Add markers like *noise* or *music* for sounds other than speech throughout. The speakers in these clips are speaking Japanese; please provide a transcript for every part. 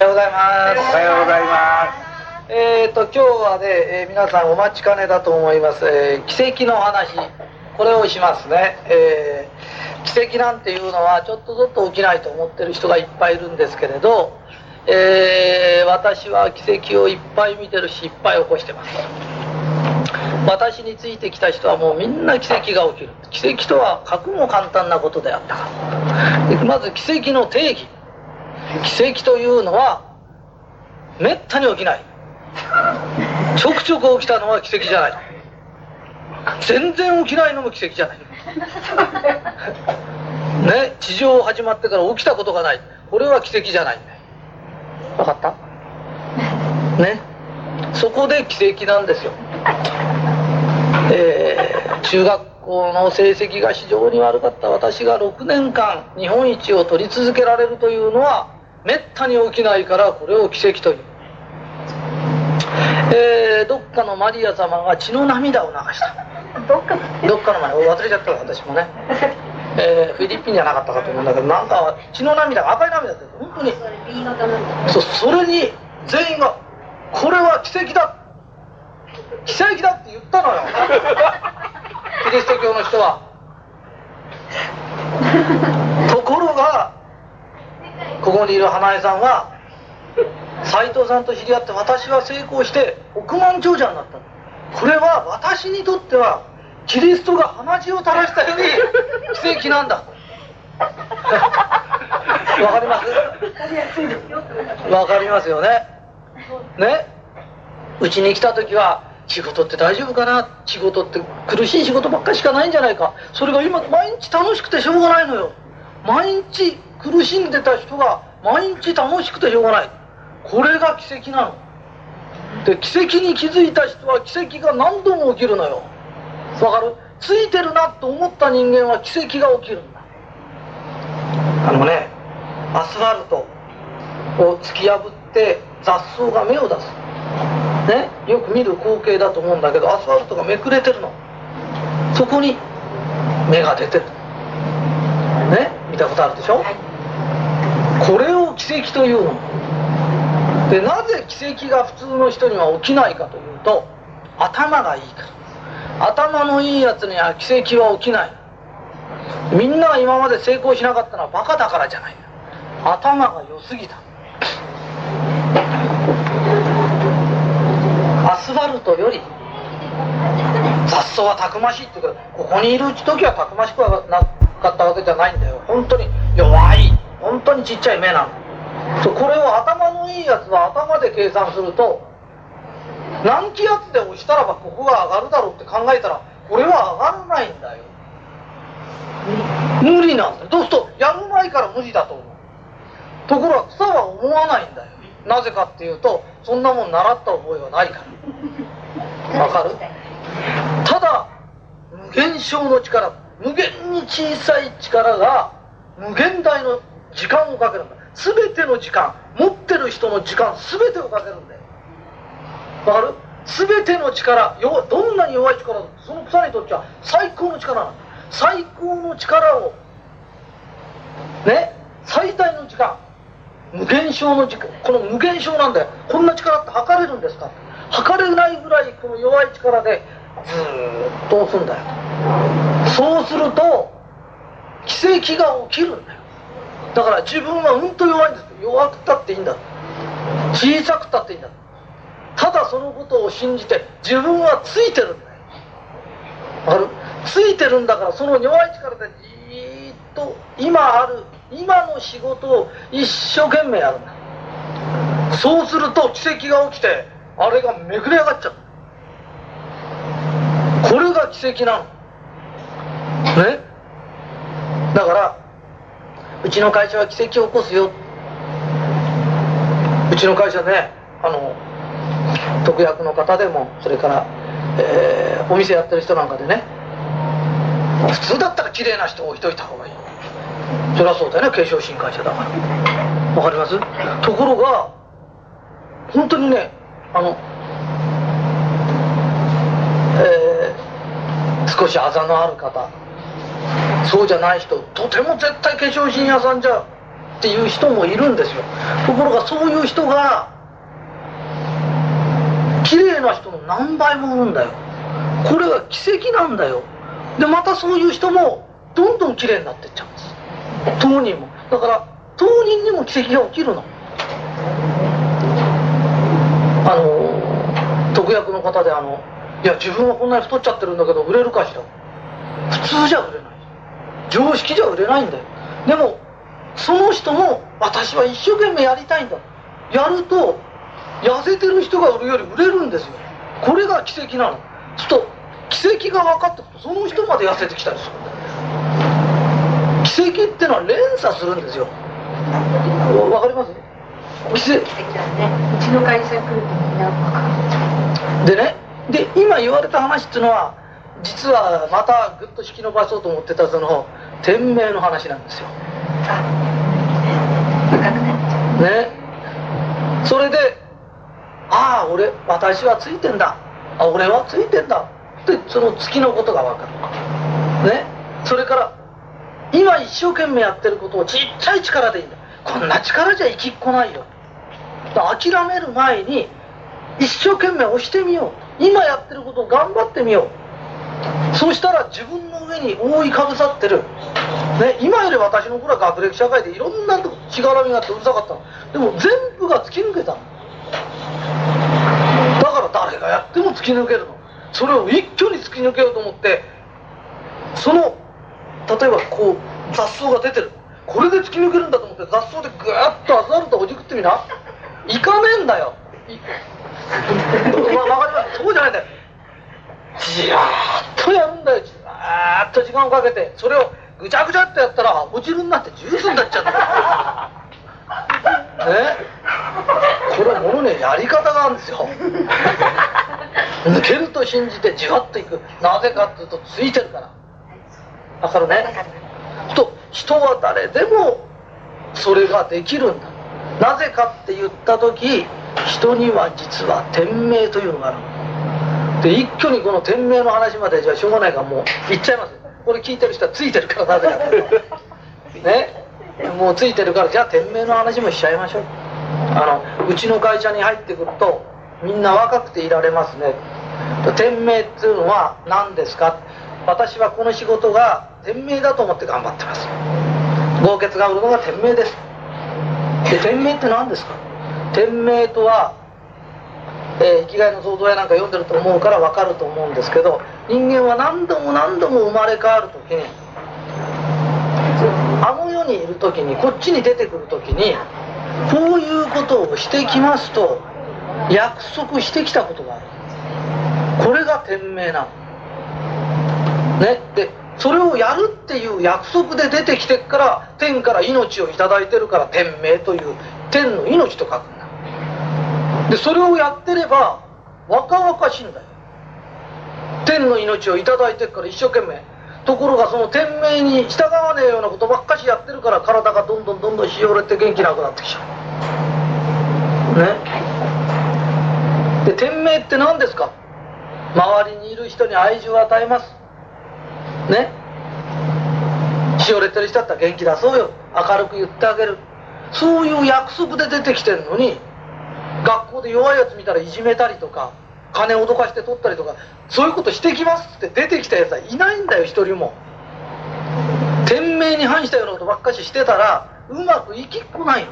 おはようございます。おはようございまえっ、と今日はね、えー皆さんお待ちかねだと思います、えー奇跡の話これをしますね、えー奇跡なんていうのはちょっとずっと起きないと思ってる人がいっぱいいるんですけれど、えー私は奇跡をいっぱい見てるしいっぱい起こしてます。私についてきた人はもうみんな奇跡が起きる。奇跡とは格も簡単なことであった。まず奇跡の定義奇跡というのはめったに起きない。ちょくちょく起きたのは奇跡じゃない。全然起きないのも奇跡じゃない。*laughs* ね地上始まってから起きたことがない。これは奇跡じゃない。分かった？ね。そこで奇跡なんですよ。えー中学校の成績が非常に悪かった私が6年間日本一を取り続けられるというのはめったに起きないからこれを奇跡という、えーどっかのマリア様が血の涙を流した。どっかどっかの前忘れちゃったわ私もね、*laughs* えーフィリピンじゃなかったかと思うんだけどなんか血の涙が赤い涙って本当に。そそれに全員が「これは奇跡だ。奇跡だ」って言ったのよ。*laughs* キリスト教の人は。ところがここにいる花江さんは斎藤さんと知り合って私は成功して億万長者になった。これは私にとってはキリストが鼻血を垂らしたように奇跡なんだ。*laughs* わかります？わかりますよね。ね？うちに来た時は仕事って大丈夫かな？仕事って苦しい仕事ばっかしかないんじゃないか？それが今毎日楽しくてしょうがないのよ。毎日苦しんでた人が毎日楽しくてしょうがない。これが奇跡なの。で奇跡に気づいた人は奇跡が何度も起きるのよ。わかる？ついてるなと思った人間は奇跡が起きるんだ。あのねアスファルトを突き破って雑草が芽を出す。ね？よく見る光景だと思うんだけどアスファルトがめくれてるの。そこに芽が出てる。ね？見たことあるでしょ、これを奇跡というの？でなぜ奇跡が普通の人には起きないかというと頭がいいから。頭のいいやつには奇跡は起きない。みんなが今まで成功しなかったのはバカだからじゃない。頭が良すぎた。アスファルトより雑草はたくましいって言うけどここにいる時はたくましくはなかったわけじゃないんだよ。本当に弱い。本当にちっちゃい目なの。これを頭のいいやつは頭で計算すると何気圧で押したらばここが上がるだろうって考えたらこれは上がらないんだよ。無理なんだよ。そうする？とやる前から無理だと思う。ところが草は思わないんだよ。なぜかっていうとそんなもん習った覚えはないから。わかる？ただ無限小の力無限に小さい力が無限大の時間をかけるんだ。全ての時間持ってる人の時間全てをかけるんだよ。わかる？全ての力弱どんなに弱い力その草にとっては最高の力なんだ最高の力をね最大の時間無限小の時間この無限小なんだよ。こんな力って測れるんですか？測れないぐらいこの弱い力でずーっと押すんだよ。そうすると奇跡が起きるんだよ。だから自分はうんと弱いんです弱くたっていいんだ。小さくたっていいんだ。ただそのことを信じて自分はついてるんだよ。ある？ついてるんだからその弱い力でじーっと今ある今の仕事を一生懸命やるんだ。そうすると奇跡が起きてあれがめくれ上がっちゃう。これが奇跡なの。ね？だからうちの会社は奇跡を起こすよ。うちの会社ねあの特約の方でもそれから、えーお店やってる人なんかでね普通だったら綺麗な人を置いといた方がいい。そりゃそうだよね化粧品会社だから。わかります？ところが本当にねあのえー少しあざのある方。そうじゃない人とても絶対化粧品屋さんじゃっていう人もいるんですよ。ところがそういう人が綺麗な人の何倍もいるんだよ。これは奇跡なんだよ。でまたそういう人もどんどん綺麗になってっちゃうんです。当人も。だから当人にも奇跡が起きるの。あの特約の方であのいや自分はこんなに太っちゃってるんだけど売れるかしら。普通じゃ売れない。常識じゃ売れないんだよ。でもその人も私は一生懸命やりたいんだ。やると痩せてる人が売るより売れるんですよ。これが奇跡なの。ちょっと奇跡が分かってくとその人まで痩せてきたりする奇跡ってのは連鎖するんですよ。わかります？奇跡だね。うちの会社来るとみんな分かる。でね。で今言われた話っていうのは実はまたぐっと引き伸ばそうと思ってたその天命の話なんですよ。ね。それでああ俺私はついてんだ。あ俺はついてんだ。ってその月のことが分かる。ね。それから今一生懸命やってることをちっちゃい力でいいんだ。こんな力じゃ生きっこないよ。諦める前に一生懸命押してみよう。今やってることを頑張ってみようそうしたら自分の上に覆いかぶさってる、ね、今より私の頃は学歴社会でいろんなとこしがらみがあってうるさかったでも全部が突き抜けたの。だから誰がやっても突き抜けるの。それを一挙に突き抜けようと思ってその例えばこう雑草が出てる。これで突き抜けるんだと思って雑草でグーッとアスファルトをほじくってみな。いかねえんだよ。*laughs* わかります？そうじゃないんだよじわーっとやるんだよじわーっと時間をかけてそれをぐちゃぐちゃってやったらお汁になってジュースになっちゃうんだよねこれものねやり方があるんですよ。抜けると信じてじわっといく。なぜかっていうとついてるから。わかるね？と人は誰でもそれができるんだ。なぜかって言った時人には実は天命というのがあるで一挙にこの天命の話までじゃあしょうがないからもう言っちゃいますこれ聞いてる人はついてるからなぜかね？もうついてるから。じゃあ天命の話もしちゃいましょう。あのうちの会社に入ってくるとみんな若くていられますね。天命っていうのは何ですか？私はこの仕事が天命だと思って頑張ってます。豪傑が売るのが天命です。で天命って何ですか？天命とは、えー、生きがいの創造やなんか読んでると思うから分かると思うんですけど人間は何度も何度も生まれ変わる時にあの世にいる時にこっちに出てくる時にこういうことをしてきますと約束してきたことがある。これが天命なの。ね。でそれをやるっていう約束で出てきてから天から命を頂いてるから天命という天の命と書くんだ。でそれをやってれば若々しいんだよ。天の命を頂いてるから一生懸命。ところがその天命に従わねえようなことばっかしやってるから体がどんどんどんどんしおれて元気なくなってきちゃう。ね？で天命って何ですか？周りにいる人に愛情を与えます。ね？しおれてる人だったら元気出そうよ。明るく言ってあげる。そういう約束で出てきてんのに学校で弱いやつ見たらいじめたりとか金を脅かして取ったりとかそういうことしてきますって出てきたやつはいないんだよ一人も。天命に反したようなことばっかししてたらうまくいきっこないの。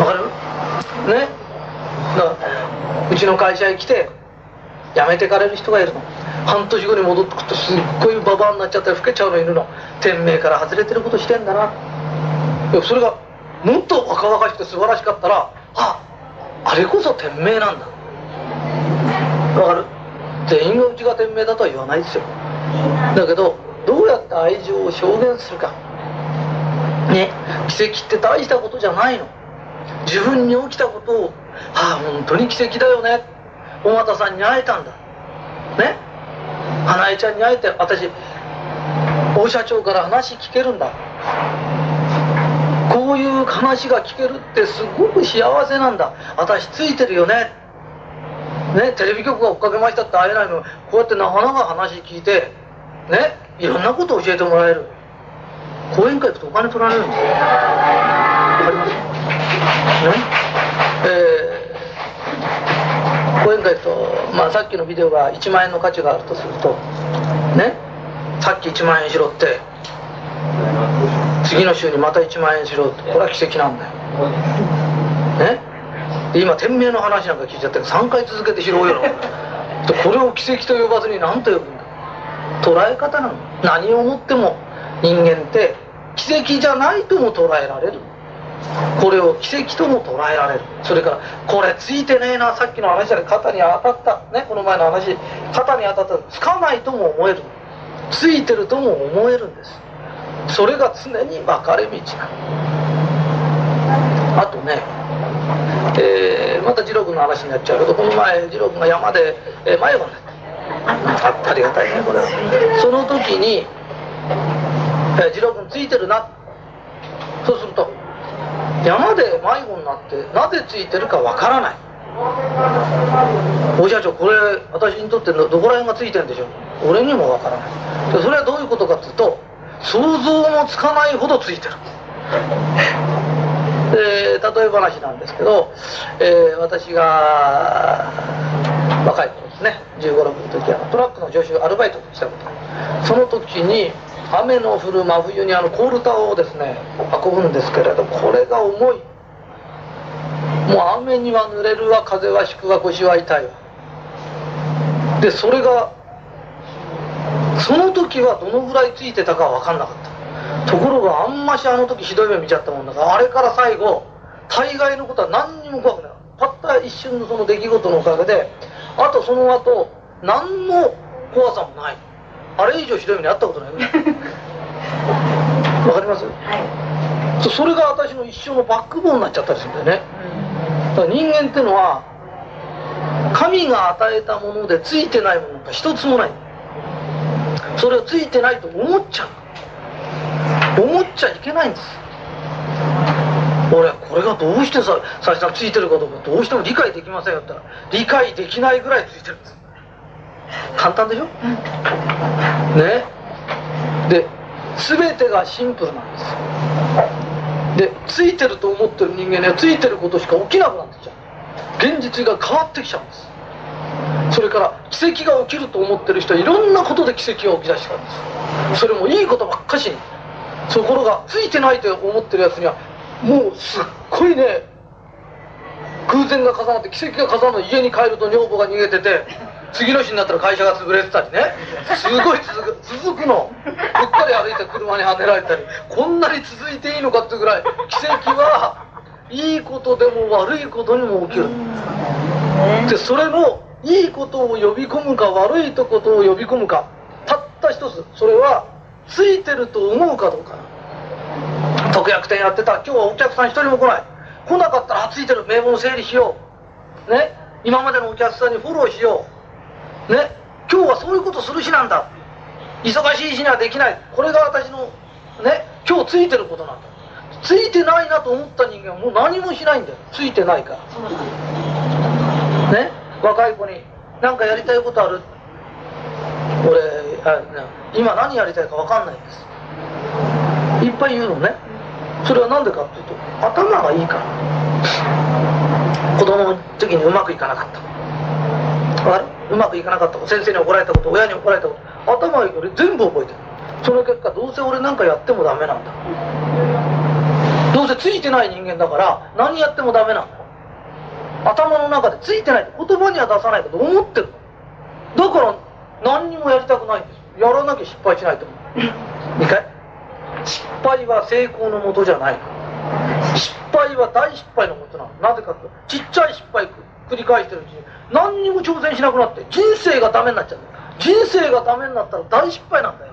わかる？ね？だからうちの会社へ来て辞めてかれる人がいるの。半年後に戻ってくるとすっごいババアになっちゃったり老けちゃうのいるの。天命から外れてることしてんだな。それがもっと若々しくて素晴らしかったらああれこそ天命なんだ。わかる？全員がうちが天命だとは言わないですよ。だけどどうやって愛情を表現するか。ね奇跡って大したことじゃないの。自分に起きたことをああ本当に奇跡だよね。尾形さんに会えたんだ。ね？花江ちゃんに会えて私大社長から話聞けるんだ。いう話が聞けるってすごく幸せなんだ。私ついてるよね。ねテレビ局が追っかけましたって会えないの。こうやってなかなか話聞いてねいろんなこと教えてもらえる。講演会行くとお金取られるんですよ。わかりますね。えー、講演会行くと、まあ、さっきのビデオが1万円の価値があるとするとね。さっき1万円しろって次の週にまた1万円しろって。これは奇跡なんだよ。ね今天命の話なんか聞いちゃって3回続けてしろよこれを奇跡と呼ばずに何と呼ぶんだ捉え方なの何をもっても人間って奇跡じゃないとも捉えられる。これを奇跡とも捉えられる。それからこれついてねえな。さっきの話で肩に当たった。ねこの前の話。肩に当たった。つかないとも思える。ついてるとも思えるんです。それが常に分かれ道なあとねえー、また次郎君の話になっちゃうけどこの前次郎君が山で、え、迷子になった。ありがたいねこれは。その時に、えー、次郎君ついてるな。そうすると山で迷子になってなぜついてるかわからない。お社長これ私にとってどこら辺がついてるんでしょう。俺にもわからない。それはどういうことかっていうと想像もつかないほどついてる。*laughs* え、例え話なんですけど、えー、私が若い頃ですね1 5 6の時はトラックの助手アルバイトをしたことその時に雨の降る真冬にあのコールタをですね運ぶんですけれどこれが重い。もう雨には濡れるわ風は敷くわ腰は痛いわ。でそれがその時はどのぐらいついてたかは分かんなかった。ところがあんましあの時ひどい目見ちゃったもんだからあれから最後大概のことは何にも怖くない。たった一瞬のその出来事のおかげであとその後何の怖さもない。あれ以上ひどい目にあったことない *laughs* わかります、はい、それが私の一生のバックボーンになっちゃったりするんだよね、だから人間ってのは神が与えたものでついてないものが一つもないそれをついてないと思っちゃう。思っちゃいけないんです。俺これがどうしてさ最初ついてるかどうかどうしても理解できませんよって言ったら理解できないぐらいついてるんです。簡単でしょ？ね？で全てがシンプルなんですでついてると思ってる人間にはついてることしか起きなくなってきちゃう。現実が変わってきちゃうんですそれから奇跡が起きると思ってる人はいろんなことで奇跡が起き出したんです。それもいいことばっかし。にところがついてないと思ってるやつにはもうすっごいね偶然が重なって奇跡が重なって家に帰ると女房が逃げてて次の日になったら会社が潰れてたりね。すごい続く続くの。うっかり歩いた車にはねられたりこんなに続いていいのかっていうぐらい奇跡はいいことでも悪いことにも起きる。でそれのいいことを呼び込むか悪いことを呼び込むか。たった一つそれはついてると思うかどうか。特約店やってた今日はお客さん一人も来ない。来なかったらついてる名簿の整理しよう。ね。今までのお客さんにフォローしよう。ね。今日はそういうことする日なんだ。忙しい日にはできない。これが私のね。今日ついてることなんだ。ついてないなと思った人間はもう何もしないんだよ。ついてないから。ね若い子に何かやりたいことある？俺あ今何やりたいか分かんないんです。いっぱい言うのね。それは何でかっていうと頭がいいから。子供の時にうまくいかなかった。うまくいかなかった。先生に怒られたこと親に怒られたこと。頭がいいから全部覚えてる。その結果どうせ俺なんかやってもダメなんだ。どうせついてない人間だから何やってもダメなんだ。頭の中でついてないと言葉には出さないけど思ってるだから何にもやりたくないんですやらなきゃ失敗しないと思う。2回。失敗は成功のもとじゃない。失敗は大失敗のもとなの。なぜかとちっちゃい失敗繰り返してるうちに何にも挑戦しなくなって人生がダメになっちゃう。人生がダメになったら大失敗なんだよ。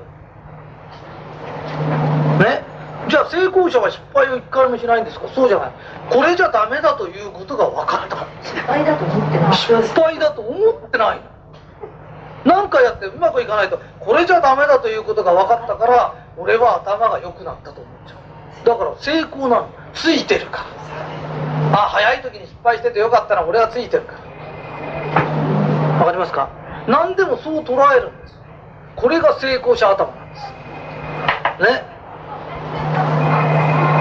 ね？じゃあ成功者は失敗を一回もしないんですか？そうじゃない。これじゃダメだということが分かった。失敗だと思ってない失敗だと思ってない何かやってうまくいかないと。これじゃダメだということが分かったから俺は頭が良くなったと思っちゃう。だから成功なの。ついてるから。あ早い時に失敗しててよかったら俺はついてるから。分かりますか？何でもそう捉えるんです。これが成功者頭なんです。ね？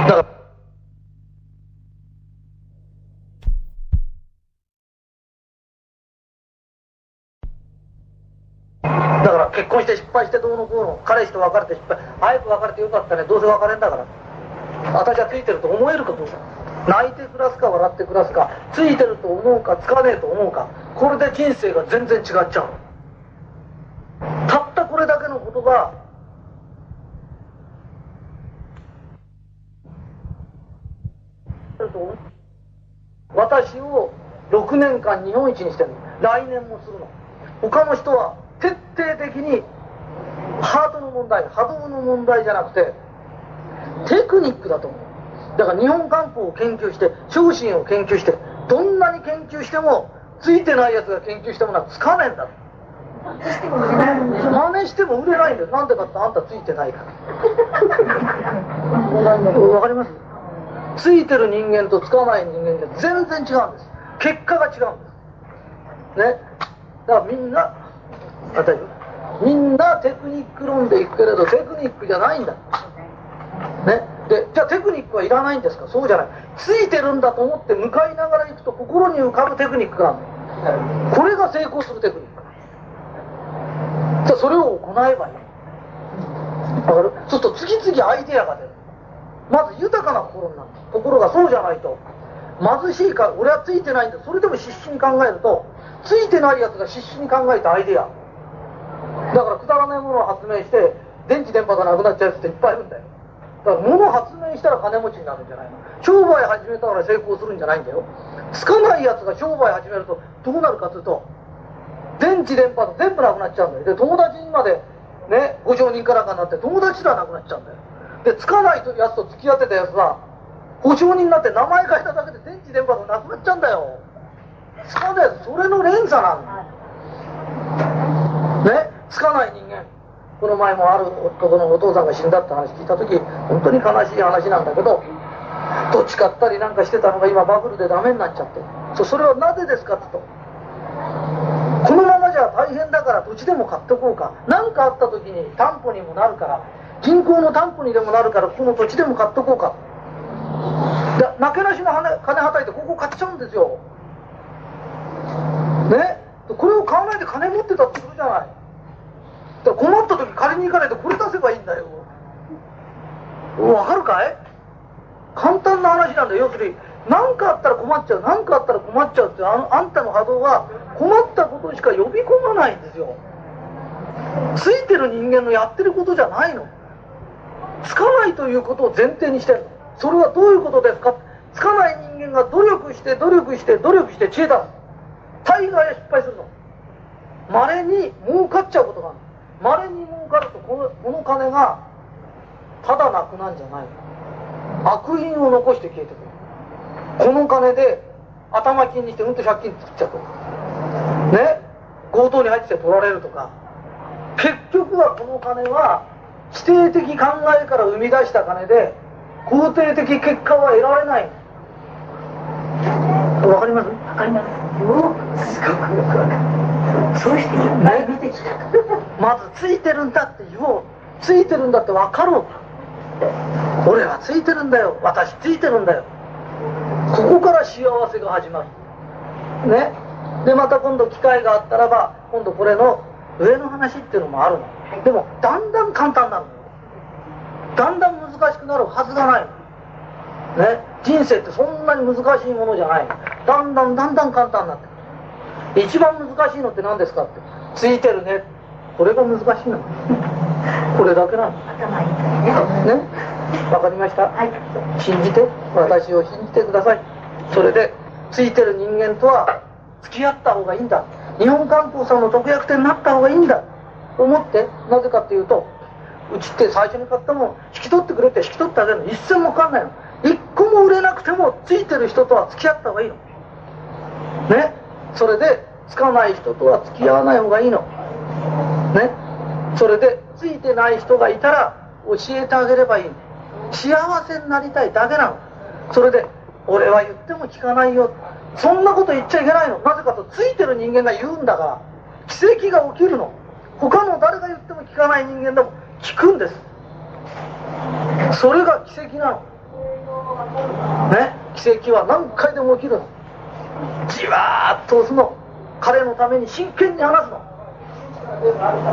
だから。だから結婚して失敗してどうのこうの。彼氏と別れて失敗。早く別れてよかったね。どうせ別れんだから。私はついてると思えるかどうか泣いて暮らすか笑って暮らすか。ついてると思うかつかねえと思うか。これで人生が全然違っちゃうたったこれだけのことが私を6年間日本一にしてるの。来年もするの。他の人は徹底的にハートの問題波動の問題じゃなくてテクニックだと思う。だから日本漢方を研究して昇進を研究してどんなに研究してもついてないやつが研究したものはつかねえんだ真似しても売れないんだよ。なんでかってあんたついてないから。*laughs* わかります？ついてる人間とつかない人間で全然違うんです。結果が違うんです。ね。だからみんなみんなテクニック論でいくけれどテクニックじゃないんだ。ね。でじゃあテクニックはいらないんですか？そうじゃない。ついてるんだと思って向かいながら行くと心に浮かぶテクニックがあるの。これが成功するテクニック。じゃあそれを行えばいい。わかる？そうすると次々アイデアが出る。まず豊かな心になる。ところがそうじゃないと貧しいか俺はついてないんだそれでも必死に考えるとついてないやつが必死に考えたアイデア。だからくだらないものを発明して電池電波がなくなっちゃうやつっていっぱいいるんだよ。だから物を発明したら金持ちになるんじゃないの。商売始めたから成功するんじゃないんだよ。つかないやつが商売始めるとどうなるかというと電池電波と全部なくなっちゃうんだよ。で友達にまでねご承認からかになって友達すらなくなっちゃうんだよ。でつかないやつと付き合ってたやつは保証人になって名前変えただけで電池電波がなくなっちゃうんだよ。つかないそれの連鎖なんだ。ね？つかない人間。この前もある男のお父さんが死んだって話聞いた時本当に悲しい話なんだけど土地買ったりなんかしてたのが今バブルでダメになっちゃって。そそれはなぜですかってと。このままじゃ大変だから土地でも買っておこうか。何かあった時に担保にもなるから銀行の担保にでもなるからこの土地でも買っとこうか。でなけなしの金はたいてここ買っちゃうんですよ。ね？これを買わないで金持ってたってするじゃない。だ困った時借りに行かないとこれ出せばいいんだよ。わかるかい？簡単な話なんだよ。要するに何かあったら困っちゃう何かあったら困っちゃうってああんたの波動は困ったことしか呼び込まないんですよ。ついてる人間のやってることじゃないの。つかないということを前提にしてるそれはどういうことですか？つかない人間が努力して努力して努力して知恵出す大概失敗するの。まれに儲かっちゃうことがある。まれに儲かるとこのこの金がただなくなんじゃない。悪因を残して消えてくる。この金で頭金にしてうんと借金作っちゃうとか。ね？強盗に入って取られるとか。結局はこの金は否定的考えから生み出した金で肯定的結果は得られない。わかります？わかりますよ。すごくよくわかる。そうしていっぱい出てきた。*laughs* まずついてるんだって言おう。ついてるんだって分かろう。俺はついてるんだよ。私ついてるんだよ。ここから幸せが始まる。ね？でまた今度機会があったらば今度これの上の話っていうのもあるのでもだんだん簡単なの。だんだん難しくなるはずがない。のね。人生ってそんなに難しいものじゃない。だんだんだんだん簡単になって一番難しいのって何ですかって。ついてるね。これが難しいの。*laughs* これだけなの。頭いいからね。ね。わかりました？はい。信じて。私を信じてください。それでついてる人間とは付き合った方がいいんだ。日本観光さんの特約店になった方がいいんだ。と思ってなぜかっていうとうちって最初に買ったもん引き取ってくれて引き取ってあげるの。一銭もかかんないの。一個も売れなくてもついてる人とは付き合った方がいいの。ね？それでつかない人とは付き合わない方がいいの。ね？それでついてない人がいたら教えてあげればいいの。幸せになりたいだけなの。それで俺は言っても聞かないよ。そんなこと言っちゃいけないの。なぜかとついてる人間が言うんだから奇跡が起きるの。他の誰が言っても聞かない人間でも聞くんです。それが奇跡なの。ね？奇跡は何回でも起きるの。じわーっと押すの。彼のために真剣に話すの。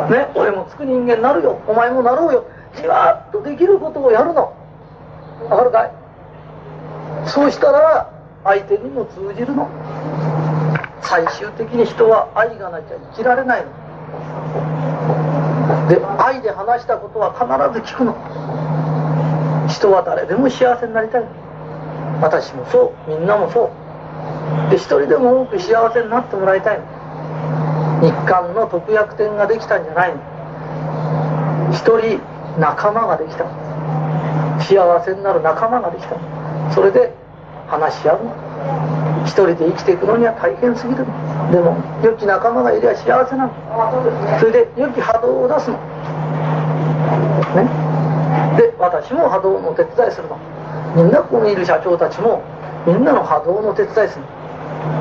ね？俺もつく人間になるよ。お前もなろうよ。じわーっとできることをやるの。わかるかい？そうしたら相手にも通じるの。最終的に人は愛がなきゃ生きられないの。で愛で話したことは必ず聞くの。人は誰でも幸せになりたい。私もそう。みんなもそう。で一人でも多く幸せになってもらいたい。日韓の特約店ができたんじゃないの。一人仲間ができた。幸せになる仲間ができた。それで話し合うの。一人で生きていくのには大変すぎるの。でも良き仲間がいれば幸せなの。それで良き波動を出すの。ね。で私も波動の手伝いするの。みんなここにいる社長たちもみんなの波動の手伝いするの。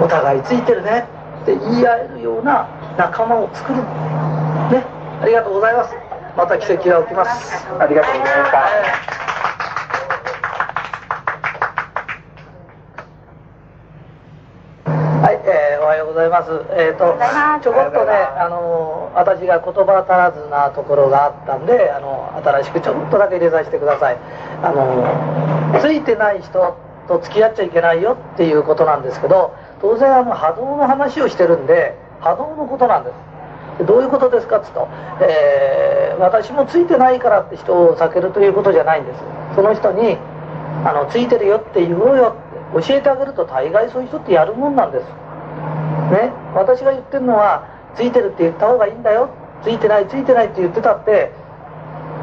お互いついてるね。って言い合えるような仲間を作るの。ね。ありがとうございます。また奇跡が起きます。ありがとうございましたはい、えーおはようございます。えっ、と、ちょこっとね、あの、私が言葉足らずなところがあったんで、あの、新しくちょっとだけ入れさせてください。あの、ついてない人と付き合っちゃいけないよっていうことなんですけど、当然あの、波動の話をしてるんで、波動のことなんです。でどういうことですかっつうと、えー私もついてないからって人を避けるということじゃないんです。その人に、あの、ついてるよって言おうよって教えてあげると大概そういう人ってやるもんなんです。ね、私が言ってるのはついてるって言った方がいいんだよ。ついてないついてないって言ってたって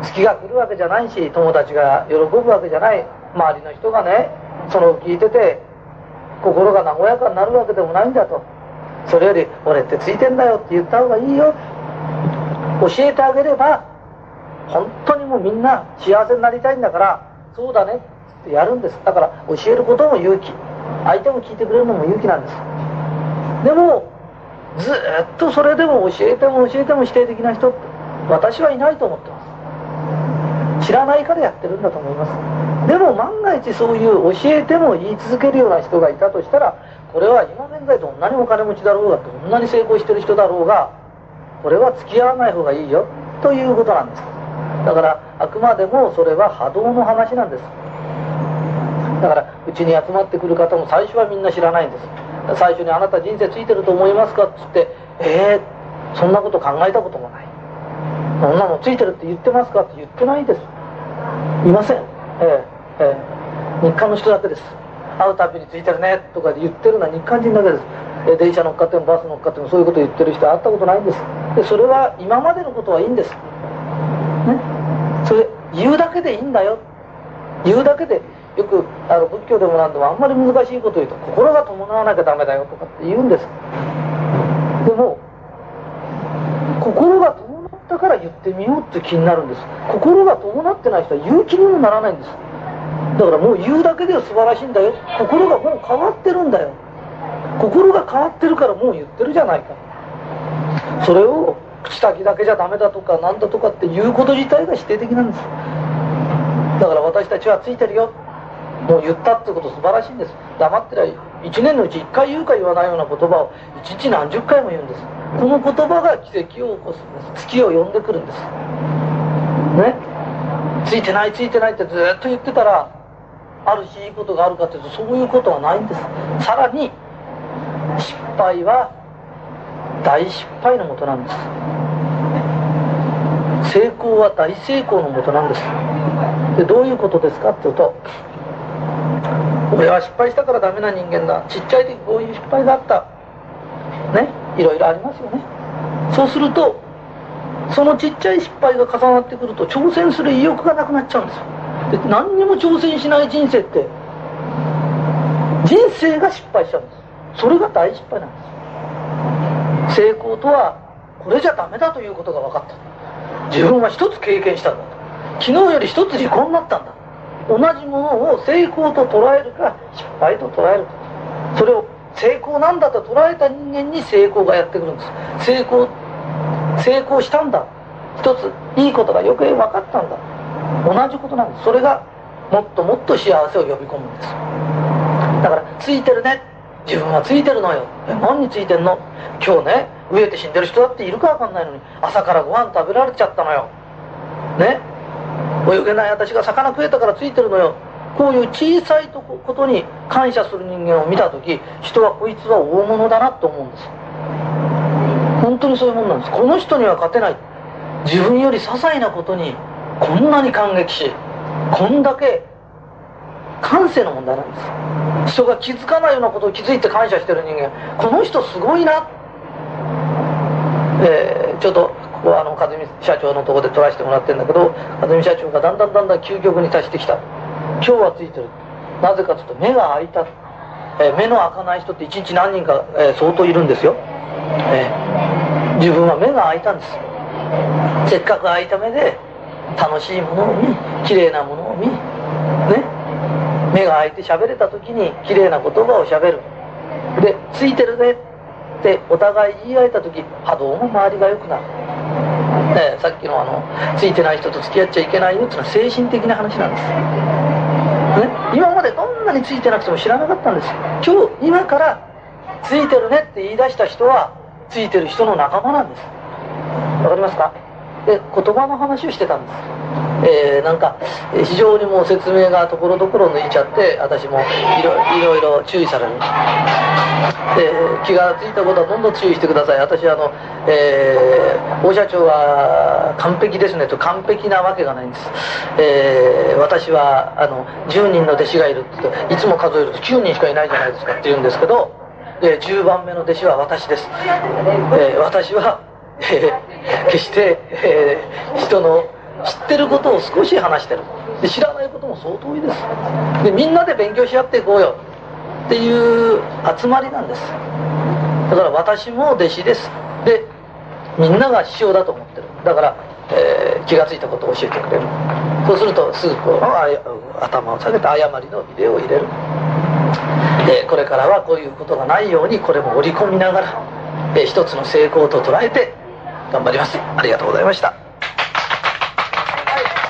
月が来るわけじゃないし友達が喜ぶわけじゃない。周りの人がねそれを聞いてて心が和やかになるわけでもないんだと。それより俺ってついてんだよって言った方がいいよ。教えてあげれば本当にもうみんな幸せになりたいんだからそうだねってやるんです。だから教えることも勇気。相手も聞いてくれるのも勇気なんです。でもずっとそれでも教えても教えても否定的な人って私はいないと思ってます。知らないからやってるんだと思います。でも万が一そういう教えても言い続けるような人がいたとしたらこれは今現在どんなにお金持ちだろうがどんなに成功してる人だろうがこれは付き合わない方がいいよということなんです。だからあくまでもそれは波動の話なんです。だからうちに集まってくる方も最初はみんな知らないんです。最初に「あなた人生ついてると思いますか?」っつって「えー、そんなこと考えたこともない」「そんなのついてるって言ってますか?」って言ってないです。いません。ええええ日韓の人だけです。会うたびについてるね。とか言ってるのは日韓人だけです。え電車乗っかってもバス乗っかってもそういうこと言ってる人会ったことないんです。でそれは今までのことはいいんです。ね。それ言うだけでいいんだよ。言うだけでよくあの仏教でもなんでもあんまり難しいこと言うと心が伴わなきゃダメだよとかって言うんです。でも心が伴ったから言ってみようって気になるんです。心が伴ってない人は言う気にもならないんです。だからもう言うだけでは素晴らしいんだよ。心がもう変わってるんだよ。心が変わってるからもう言ってるじゃないか。それを口先だけじゃダメだとかなんだとかっていうこと自体が否定的なんです。だから私たちはついてるよ。もう言ったってこと素晴らしいんです。黙ってりゃ1年のうち1回言うか言わないような言葉を1日何十回も言うんです。この言葉が奇跡を起こすんです。月を呼んでくるんです。ね。ついてないついてないってずっと言ってたらあるしいいことがあるかっていうとそういうことはないんです。さらに失敗は大失敗のもとなんです。成功は大成功のもとなんです。でどういうことですかっていうと俺は失敗したからダメな人間だ。ちっちゃい時こういう失敗があった。ね？いろいろありますよね。そうするとそのちっちゃい失敗が重なってくると挑戦する意欲がなくなっちゃうんですよ。で何にも挑戦しない人生って人生が失敗しちゃうんです。それが大失敗なんです。成功とはこれじゃダメだということが分かった。自分は一つ経験したんだ昨日より一つ時効になったんだ同じものを成功と捉えるか失敗と捉えるかそれを成功なんだと捉えた人間に成功がやってくるんです。成功成功したんだ。一ついいことがよく分かったんだ。同じことなんです。それがもっともっと幸せを呼び込むんです。だからついてるね。自分はついてるのよ。何についてんの？今日ね飢えて死んでる人だっているかわかんないのに朝からご飯食べられちゃったのよ。ね？泳げない私が魚食えたからついてるのよ。こういう小さいとこことに感謝する人間を見た時人はこいつは大物だなと思うんです。本当にそういうもんなんです。この人には勝てない。自分より些細なことにこんなに感激しこんだけ感性の問題なんです。人が気づかないようなことを気づいて感謝してる人間。この人すごいな。えー、ちょっとあの和美社長のとこで撮らせてもらってるんだけど和美社長がだんだんだんだん究極に達してきた。今日はついてる。なぜかというと目が開いた、えー、目の開かない人って一日何人か、えー、相当いるんですよ、えー、自分は目が開いたんです。せっかく開いた目で楽しいものを見綺麗なものを見ね。目が開いて喋れた時に綺麗な言葉をしゃべる。でついてるねってお互い言い合えた時波動も周りが良くなる、ね、さっきのあのついてない人と付き合っちゃいけないよっていうのは精神的な話なんです、ね、今までどんなについてなくても知らなかったんです今日今からついてるねって言い出した人はついてる人の仲間なんです。わかりますか？で言葉の話をしてたんです。えー、なんか非常にもう説明がところどころ抜いちゃって私もいろいろいろ注意される、えー、気が付いたことはどんどん注意してください。私あの、えー、大社長は完璧ですねと完璧なわけがないんです、えー、私はあの10人の弟子がいるっていつも数えると9人しかいないじゃないですかって言うんですけど、えー、10番目の弟子は私です、えー、私は、えー、決して、えー、人の知ってることを少し話してる。で知らないことも相当多いです。でみんなで勉強し合っていこうよ。っていう集まりなんです。だから私も弟子です。でみんなが師匠だと思ってる。だから、えー、気が付いたことを教えてくれる。そうするとすぐこう頭を下げて誤りのビデオを入れる。でこれからはこういうことがないようにこれも織り込みながら、えー、一つの成功と捉えて頑張ります。ありがとうございました。